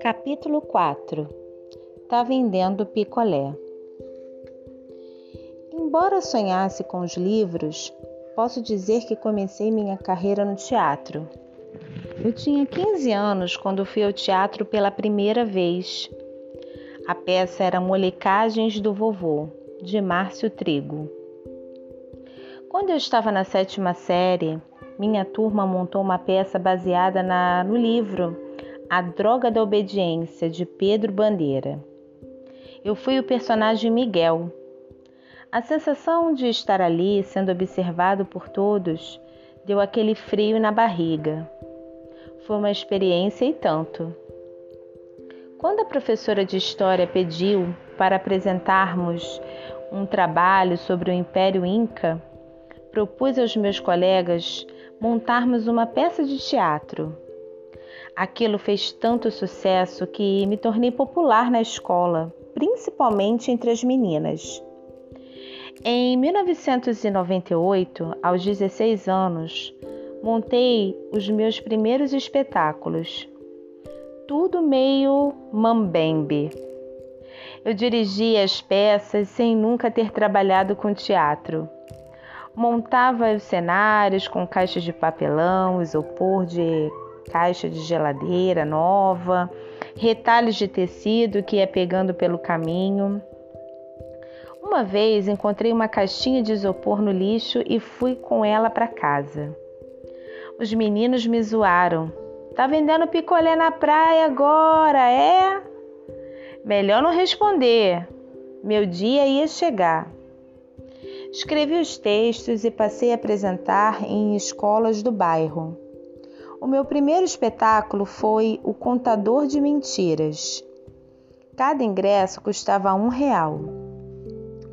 Capítulo 4 Tá vendendo picolé. Embora sonhasse com os livros, posso dizer que comecei minha carreira no teatro. Eu tinha 15 anos quando fui ao teatro pela primeira vez. A peça era Molecagens do Vovô, de Márcio Trigo. Quando eu estava na sétima série, minha turma montou uma peça baseada na, no livro a Droga da Obediência, de Pedro Bandeira. Eu fui o personagem Miguel. A sensação de estar ali, sendo observado por todos, deu aquele frio na barriga. Foi uma experiência e tanto. Quando a professora de História pediu para apresentarmos um trabalho sobre o Império Inca, propus aos meus colegas montarmos uma peça de teatro Aquilo fez tanto sucesso que me tornei popular na escola, principalmente entre as meninas. Em 1998, aos 16 anos, montei os meus primeiros espetáculos. Tudo meio mambembe. Eu dirigia as peças sem nunca ter trabalhado com teatro. Montava os cenários com caixas de papelão, isopor de caixa de geladeira nova, retalhos de tecido que ia pegando pelo caminho. Uma vez encontrei uma caixinha de isopor no lixo e fui com ela para casa. Os meninos me zoaram. Tá vendendo picolé na praia agora, é? Melhor não responder. Meu dia ia chegar. Escrevi os textos e passei a apresentar em escolas do bairro. O meu primeiro espetáculo foi O Contador de Mentiras. Cada ingresso custava um real.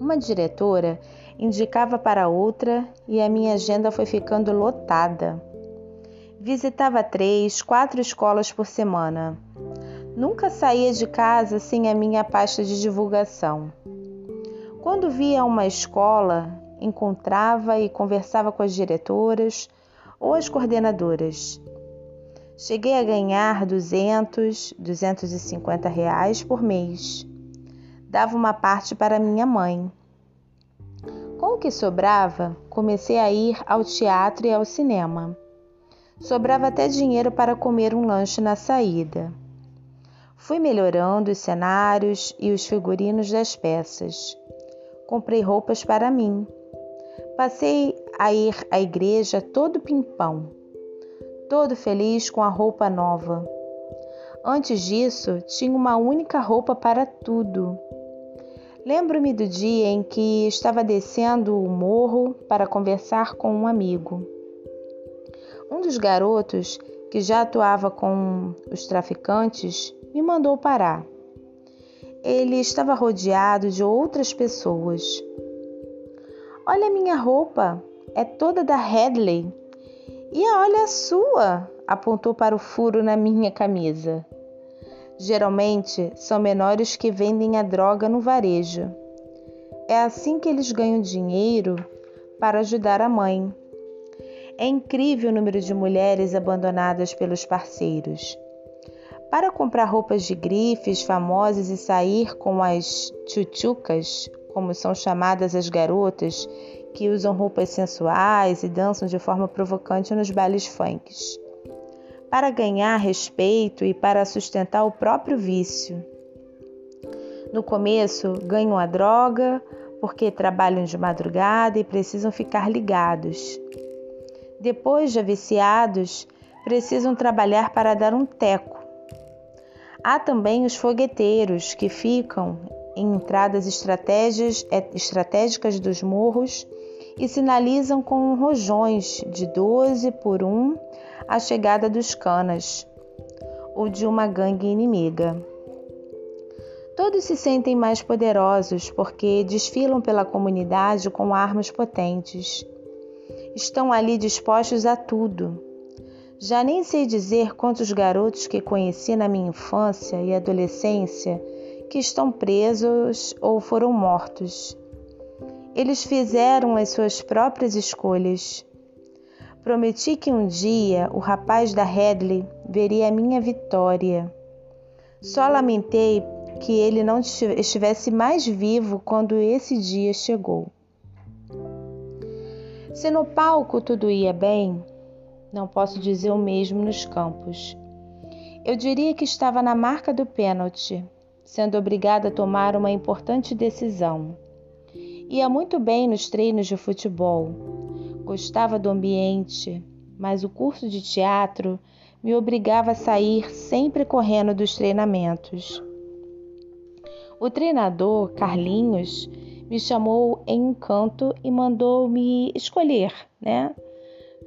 Uma diretora indicava para outra e a minha agenda foi ficando lotada. Visitava três, quatro escolas por semana. Nunca saía de casa sem a minha pasta de divulgação. Quando via uma escola, encontrava e conversava com as diretoras ou as coordenadoras. Cheguei a ganhar 200, 250 reais por mês. Dava uma parte para minha mãe. Com o que sobrava, comecei a ir ao teatro e ao cinema. Sobrava até dinheiro para comer um lanche na saída. Fui melhorando os cenários e os figurinos das peças. Comprei roupas para mim. Passei a ir à igreja todo pimpão todo feliz com a roupa nova. Antes disso, tinha uma única roupa para tudo. Lembro-me do dia em que estava descendo o morro para conversar com um amigo. Um dos garotos, que já atuava com os traficantes, me mandou parar. Ele estava rodeado de outras pessoas. Olha minha roupa, é toda da Headley. E olha a sua, apontou para o furo na minha camisa. Geralmente são menores que vendem a droga no varejo. É assim que eles ganham dinheiro para ajudar a mãe. É incrível o número de mulheres abandonadas pelos parceiros. Para comprar roupas de grifes famosas e sair com as tchutchucas, como são chamadas as garotas, que usam roupas sensuais e dançam de forma provocante nos bailes funks, para ganhar respeito e para sustentar o próprio vício. No começo, ganham a droga porque trabalham de madrugada e precisam ficar ligados. Depois, já viciados, precisam trabalhar para dar um teco. Há também os fogueteiros que ficam em entradas estratégicas dos morros e sinalizam com rojões de 12 por 1 a chegada dos canas ou de uma gangue inimiga. Todos se sentem mais poderosos porque desfilam pela comunidade com armas potentes. Estão ali dispostos a tudo. Já nem sei dizer quantos garotos que conheci na minha infância e adolescência que estão presos ou foram mortos eles fizeram as suas próprias escolhas. Prometi que um dia o rapaz da Headley veria a minha vitória. Só lamentei que ele não estivesse mais vivo quando esse dia chegou. Se no palco tudo ia bem, não posso dizer o mesmo nos campos. Eu diria que estava na marca do pênalti, sendo obrigada a tomar uma importante decisão. Ia muito bem nos treinos de futebol, gostava do ambiente, mas o curso de teatro me obrigava a sair sempre correndo dos treinamentos. O treinador, Carlinhos, me chamou em um canto e mandou me escolher, né?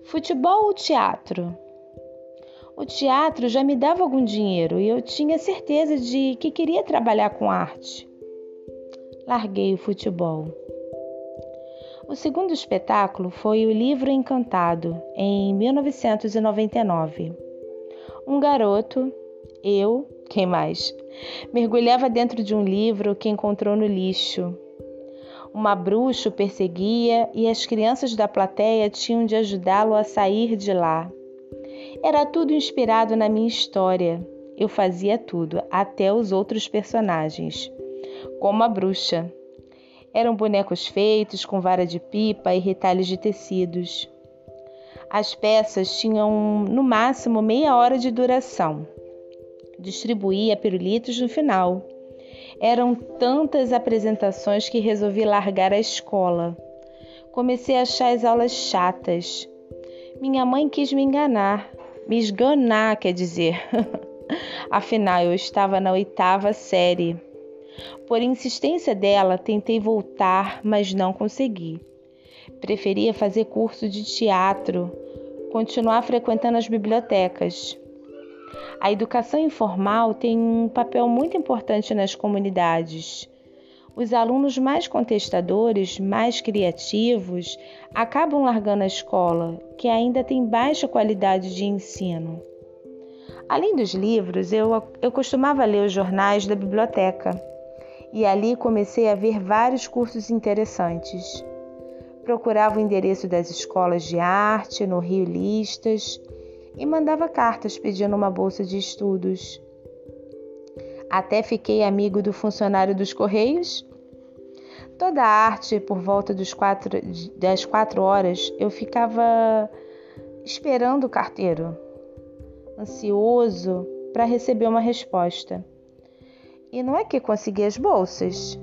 Futebol ou teatro? O teatro já me dava algum dinheiro e eu tinha certeza de que queria trabalhar com arte. Larguei o futebol. O segundo espetáculo foi O Livro Encantado, em 1999. Um garoto, eu, quem mais, mergulhava dentro de um livro que encontrou no lixo uma bruxa o perseguia e as crianças da plateia tinham de ajudá-lo a sair de lá. Era tudo inspirado na minha história. Eu fazia tudo, até os outros personagens, como a bruxa. Eram bonecos feitos com vara de pipa e retalhos de tecidos. As peças tinham no máximo meia hora de duração. Distribuía pirulitos no final. Eram tantas apresentações que resolvi largar a escola. Comecei a achar as aulas chatas. Minha mãe quis me enganar, me esganar, quer dizer. Afinal, eu estava na oitava série. Por insistência dela, tentei voltar, mas não consegui. Preferia fazer curso de teatro, continuar frequentando as bibliotecas. A educação informal tem um papel muito importante nas comunidades. Os alunos mais contestadores, mais criativos, acabam largando a escola, que ainda tem baixa qualidade de ensino. Além dos livros, eu, eu costumava ler os jornais da biblioteca e ali comecei a ver vários cursos interessantes. Procurava o endereço das escolas de arte no Rio Listas e mandava cartas pedindo uma bolsa de estudos. Até fiquei amigo do funcionário dos Correios. Toda a arte, por volta quatro, das quatro horas, eu ficava esperando o carteiro, ansioso para receber uma resposta. E não é que consegui as bolsas.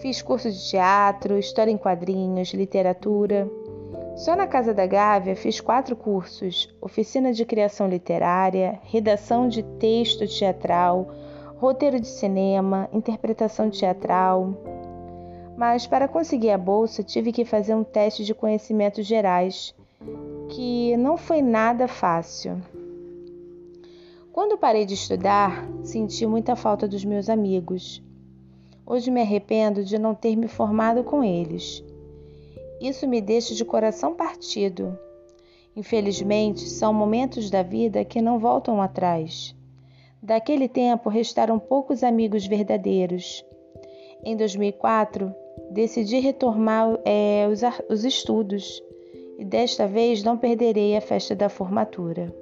Fiz curso de teatro, história em quadrinhos, literatura. Só na Casa da Gávea fiz quatro cursos: oficina de criação literária, redação de texto teatral, roteiro de cinema, interpretação teatral. Mas para conseguir a bolsa tive que fazer um teste de conhecimentos gerais, que não foi nada fácil. Quando parei de estudar, senti muita falta dos meus amigos. Hoje me arrependo de não ter me formado com eles. Isso me deixa de coração partido. Infelizmente, são momentos da vida que não voltam atrás. Daquele tempo restaram poucos amigos verdadeiros. Em 2004, decidi retomar é, os, os estudos e desta vez não perderei a festa da formatura.